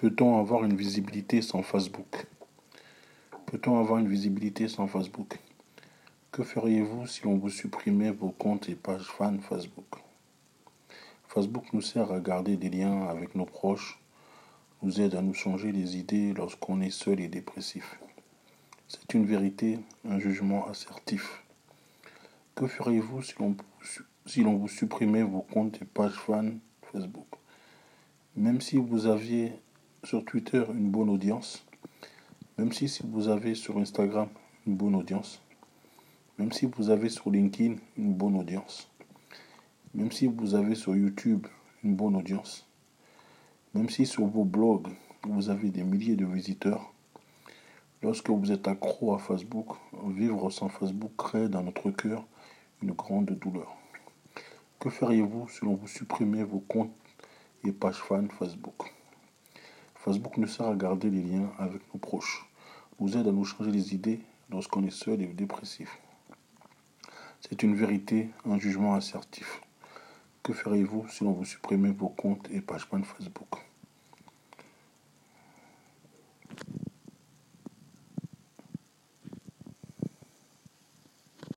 Peut-on avoir une visibilité sans Facebook? Peut-on avoir une visibilité sans Facebook? Que feriez-vous si on vous supprimait vos comptes et pages fans Facebook? Facebook nous sert à garder des liens avec nos proches, nous aide à nous changer les idées lorsqu'on est seul et dépressif. C'est une vérité, un jugement assertif. Que feriez-vous si l'on vous supprimait vos comptes et pages fans Facebook? Même si vous aviez sur Twitter une bonne audience, même si, vous avez sur Instagram une bonne audience, même si vous avez sur LinkedIn une bonne audience, même si vous avez sur YouTube une bonne audience, même si sur vos blogs vous avez des milliers de visiteurs, lorsque vous êtes accro à Facebook, vivre sans Facebook crée dans notre cœur une grande douleur. Que feriez-vous si l'on vous supprimait vos comptes et pages fans Facebook? Facebook nous sert à garder les liens avec nos proches, nous aide à nous changer les idées lorsqu'on est seul et dépressif. C'est une vérité, un jugement assertif. Que feriez-vous si l'on vous supprimait vos comptes et pages fans Facebook?